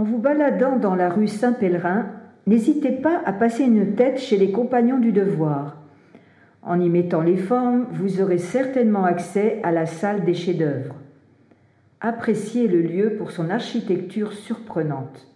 En vous baladant dans la rue Saint-Pèlerin, n'hésitez pas à passer une tête chez les compagnons du devoir. En y mettant les formes, vous aurez certainement accès à la salle des chefs-d'œuvre. Appréciez le lieu pour son architecture surprenante.